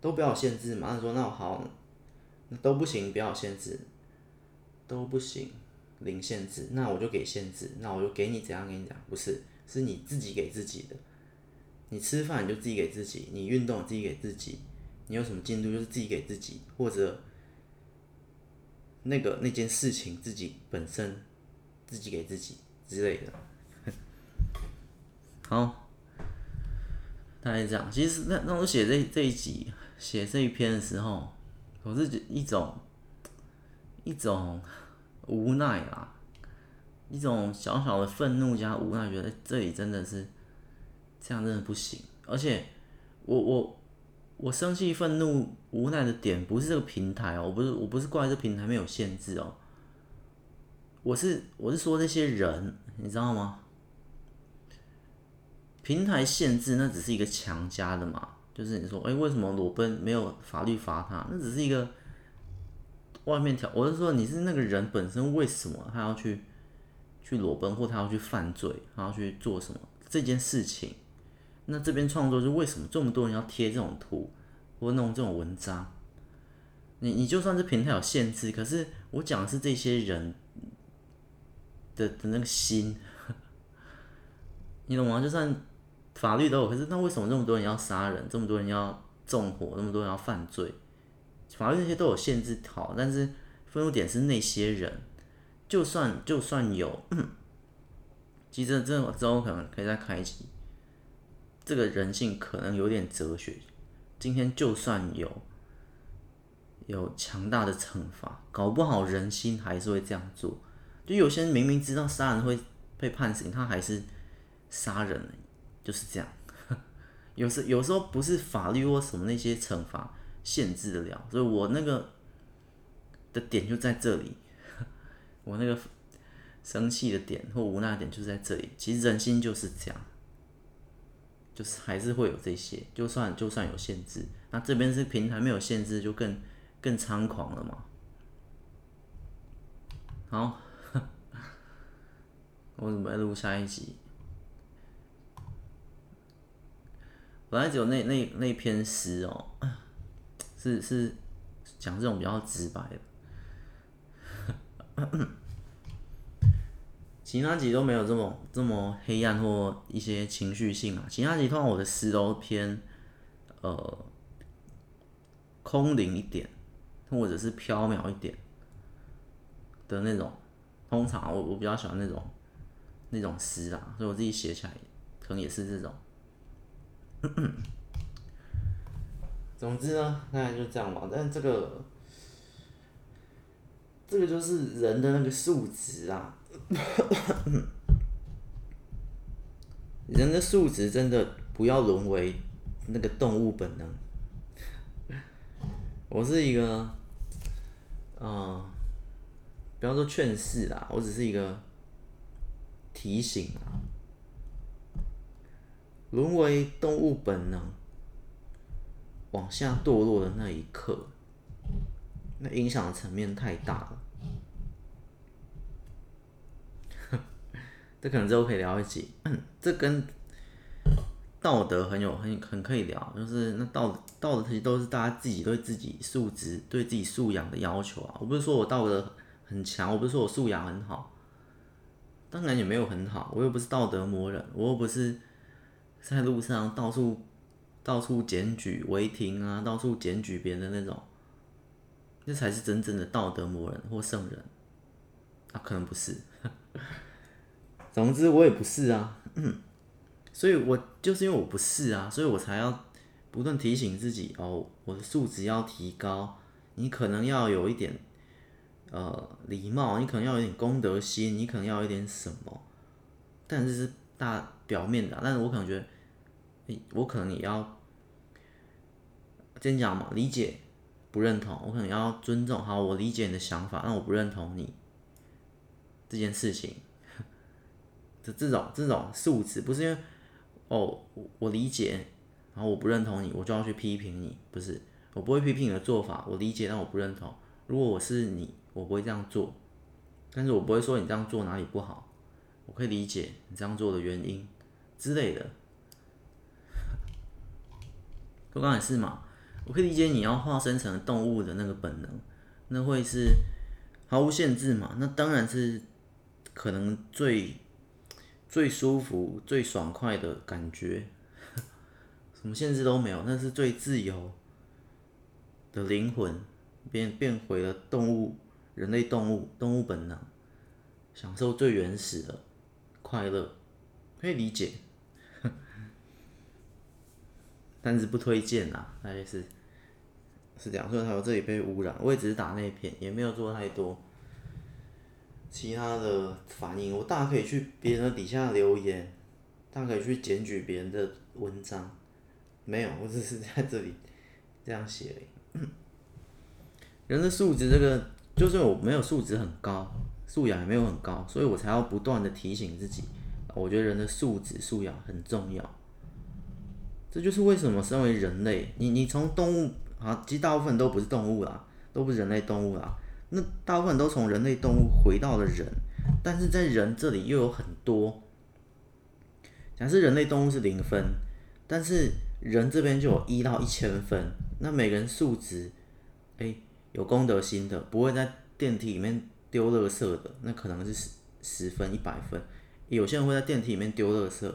Speaker 1: 都不要限制嘛，他说那好，那都不行，不要限制，都不行，零限制，那我就给限制，那我就给你怎样给你讲，不是，是你自己给自己的，你吃饭你就自己给自己，你运动自己给自己，你有什么进度就是自己给自己，或者那个那件事情自己本身自己给自己之类的，<laughs> 好，大概这样，其实那那我写这这一集。写这一篇的时候，我是一种一种无奈啦，一种小小的愤怒加无奈，觉得这里真的是这样，真的不行。而且我我我生气、愤怒、无奈的点不是这个平台哦，我不是我不是怪这平台没有限制哦，我是我是说这些人，你知道吗？平台限制那只是一个强加的嘛。就是你说，哎、为什么裸奔没有法律罚他？那只是一个外面条，我是说你是那个人本身，为什么他要去去裸奔，或他要去犯罪，他要去做什么这件事情？那这边创作是为什么这么多人要贴这种图或弄这种文章？你你就算是平台有限制，可是我讲的是这些人的的那个心，你懂吗？就算法律都有，可是那为什么这么多人要杀人，这么多人要纵火，那么多人要犯罪？法律那些都有限制好，但是分入点是那些人，就算就算有，其实这之后可能可以再开一集。这个人性可能有点哲学。今天就算有有强大的惩罚，搞不好人心还是会这样做。就有些人明明知道杀人会被判刑，他还是杀人，就是这样。有 <laughs> 时有时候不是法律或什么那些惩罚限制得了，所以我那个的点就在这里。<laughs> 我那个生气的点或无奈点就在这里。其实人心就是这样。就是还是会有这些，就算就算有限制，那这边是平台没有限制，就更更猖狂了嘛。好，<laughs> 我准备录下一集。本来只有那那那篇诗哦，是是讲这种比较直白的。其他集都没有这么这么黑暗或一些情绪性啊。其他集通常我的诗都偏呃空灵一点，或者是飘渺一点的那种。通常我我比较喜欢那种那种诗啊，所以我自己写起来可能也是这种。<coughs> 总之呢，大概就这样吧。但这个这个就是人的那个素质啊。<coughs> 人的素质真的不要沦为那个动物本能。我是一个，嗯、不要说劝世啦，我只是一个提醒啊。沦为动物本能，往下堕落的那一刻，那影响层面太大了。这可能之后可以聊一集，这跟道德很有很很可以聊，就是那道道德其实都是大家自己对自己素质、对自己素养的要求啊。我不是说我道德很强，我不是说我素养很好，当然也没有很好，我又不是道德魔人，我又不是在路上到处到处检举违停啊，到处检举别人的那种，那才是真正的道德魔人或圣人啊，可能不是。总之我也不是啊，所以我就是因为我不是啊，所以我才要不断提醒自己哦，我的素质要提高。你可能要有一点呃礼貌，你可能要有点公德心，你可能要有点什么，但是是大表面的。但是我可能觉得，我可能也要先讲嘛，理解不认同，我可能要尊重。好，我理解你的想法，但我不认同你这件事情。这这种这种素质不是因为哦，我理解，然后我不认同你，我就要去批评你，不是，我不会批评你的做法，我理解，但我不认同。如果我是你，我不会这样做，但是我不会说你这样做哪里不好，我可以理解你这样做的原因之类的。我刚才是嘛，我可以理解你要化身成动物的那个本能，那会是毫无限制嘛？那当然是可能最。最舒服、最爽快的感觉，<laughs> 什么限制都没有，那是最自由的灵魂，变变回了动物，人类动物，动物本能，享受最原始的快乐，可以理解，<laughs> 但是不推荐呐，大概是是这样，所以才有这里被污染。我也只是打那片，也没有做太多。其他的反应，我大可以去别人的底下留言，大可以去检举别人的文章，没有，我只是在这里这样写。<laughs> 人的素质，这个就是我没有素质很高，素养也没有很高，所以我才要不断的提醒自己。我觉得人的素质素养很重要，这就是为什么身为人类，你你从动物啊，其实大部分都不是动物啦，都不是人类动物啦。那大部分都从人类动物回到了人，但是在人这里又有很多。假设人类动物是零分，但是人这边就有一到一千分。那每个人素质，哎，有公德心的，不会在电梯里面丢垃圾的，那可能是十十分、一百分。有些人会在电梯里面丢垃圾、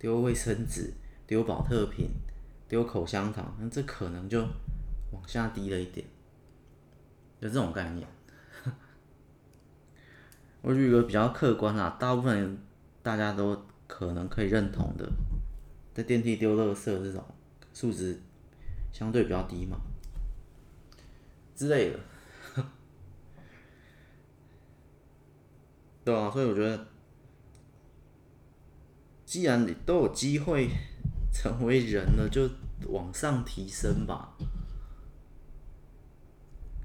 Speaker 1: 丢卫生纸、丢宝特瓶、丢口香糖，那这可能就往下低了一点。就这种概念，我举一个比较客观啊，大部分大家都可能可以认同的，在电梯丢垃圾这种素质相对比较低嘛，之类的，对啊，所以我觉得，既然你都有机会成为人了，就往上提升吧。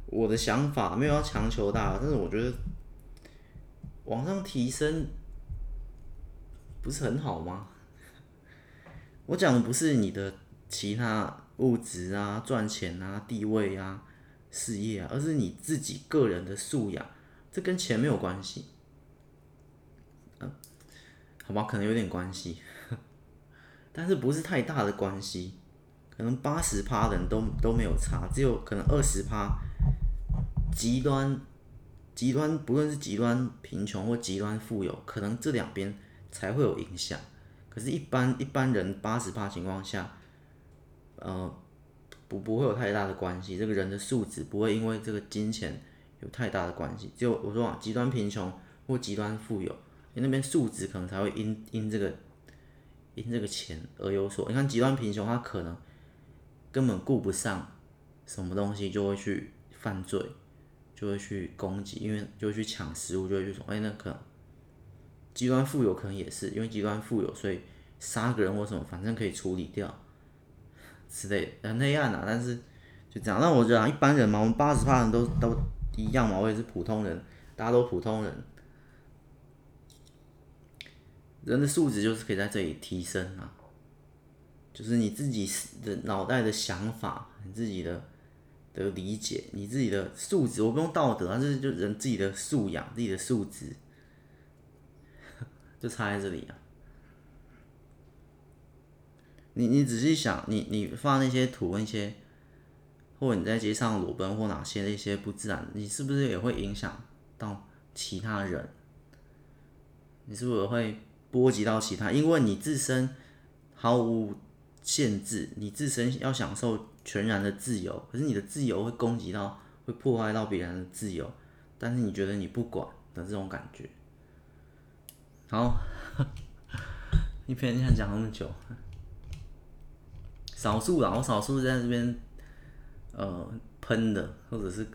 Speaker 1: 我的想法没有要强求大，但是我觉得往上提升不是很好吗？<laughs> 我讲的不是你的其他物质啊、赚钱啊、地位啊、事业啊，而是你自己个人的素养，这跟钱没有关系。嗯，好吧，可能有点关系，<laughs> 但是不是太大的关系，可能八十趴的人都都没有差，只有可能二十趴。极端，极端，不论是极端贫穷或极端富有，可能这两边才会有影响。可是，一般一般人八十趴情况下，呃，不不会有太大的关系。这个人的素质不会因为这个金钱有太大的关系。就我说啊，极端贫穷或极端富有，你那边素质可能才会因因这个因这个钱而有所。你看极端贫穷，他可能根本顾不上什么东西，就会去犯罪。就会去攻击，因为就会去抢食物，就会去说，哎，那可能极端富有可能也是因为极端富有，所以杀个人或什么，反正可以处理掉之类的，很黑暗啊。但是就这样，那我觉得一般人嘛，我们八十趴人都都一样嘛，我也是普通人，大家都普通人，人的素质就是可以在这里提升啊，就是你自己的脑袋的想法，你自己的。的理解，你自己的素质，我不用道德啊，这是就人自己的素养，自己的素质，就差在这里啊。你你仔细想，你你发那些图那些，或者你在街上裸奔或哪些那些不自然，你是不是也会影响到其他人？你是不是会波及到其他？因为你自身毫无限制，你自身要享受。全然的自由，可是你的自由会攻击到，会破坏到别人的自由，但是你觉得你不管的这种感觉。好，<laughs> 一篇讲讲那么久，少数啦，我少数在这边，呃，喷的，或者是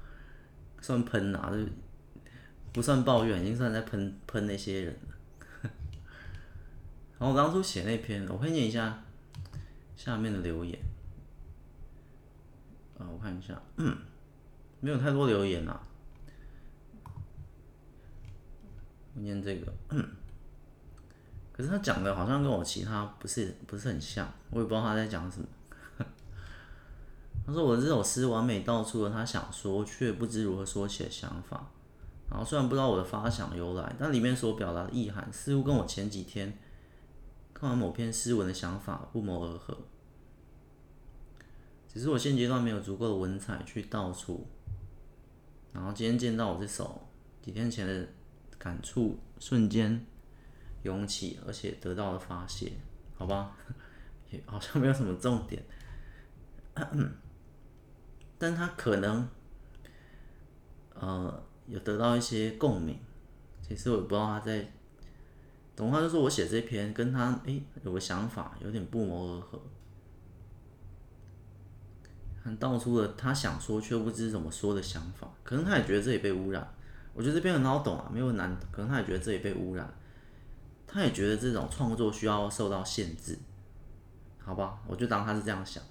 Speaker 1: <laughs> 算喷啊，就不算抱怨，已经算在喷喷那些人了。<laughs> 然后我当初写那篇，我会念一下下面的留言。啊，我看一下，<clears throat> 没有太多留言啊。我念这个，<clears throat> 可是他讲的好像跟我其他不是不是很像，我也不知道他在讲什么。<laughs> 他说我的这首诗完美道出了他想说却不知如何说起的想法。然后虽然不知道我的发想由来，但里面所表达的意涵似乎跟我前几天看完某篇诗文的想法不谋而合。只是我现阶段没有足够的文采去道出，然后今天见到我这首几天前的感触，瞬间涌起，而且得到了发泄，好吧，<laughs> 也好像没有什么重点，<clears throat> 但他可能，呃，有得到一些共鸣。其实我也不知道他在，懂话就说我写这篇跟他诶、有个想法有点不谋而合。道出了他想说却不知怎么说的想法，可能他也觉得这里被污染。我觉得这边很好懂啊，没有难，可能他也觉得这里被污染，他也觉得这种创作需要受到限制，好吧？我就当他是这样想，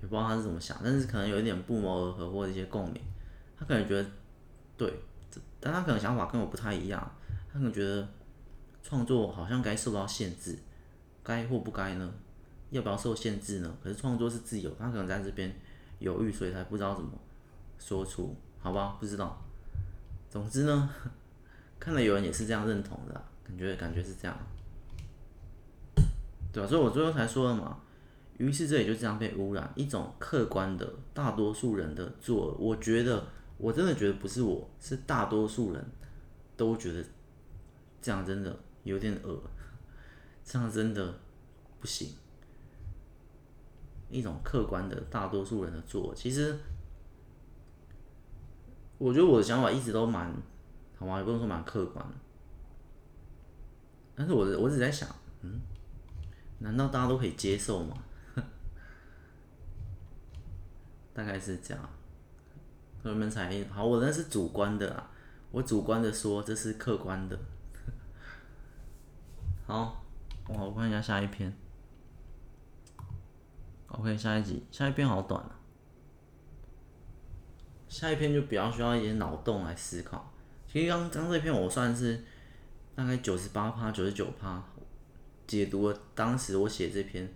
Speaker 1: 也不知道他是怎么想，但是可能有一点不谋而合或一些共鸣。他可能觉得对，但他可能想法跟我不太一样，他可能觉得创作好像该受到限制，该或不该呢？要不要受限制呢？可是创作是自由，他可能在这边犹豫，所以才不知道怎么说出好吧，不知道。总之呢，<laughs> 看了有人也是这样认同的，感觉感觉是这样，对吧？所以我最后才说了嘛，于是这里就这样被污染，一种客观的大多数人的作，我觉得我真的觉得不是我，是大多数人都觉得这样真的有点恶，这样真的不行。一种客观的大多数人的做，其实。我觉得我的想法一直都蛮，好吗？也不能说蛮客观，但是我我只在想，嗯，难道大家都可以接受吗？<laughs> 大概是这样。人们才好，我那是主观的啊，我主观的说这是客观的。<laughs> 好，我看一下下一篇。OK，下一集，下一篇好短啊。下一篇就比较需要一些脑洞来思考。其实刚刚这篇我算是大概九十八趴、九十九趴解读了当时我写这篇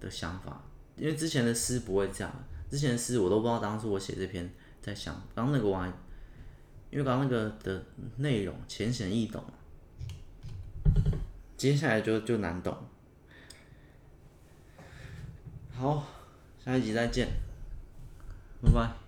Speaker 1: 的想法，因为之前的诗不会这样，之前的诗我都不知道当初我写这篇在想。刚那个我还，因为刚那个的内容浅显易懂，接下来就就难懂。好，下一集再见，拜拜。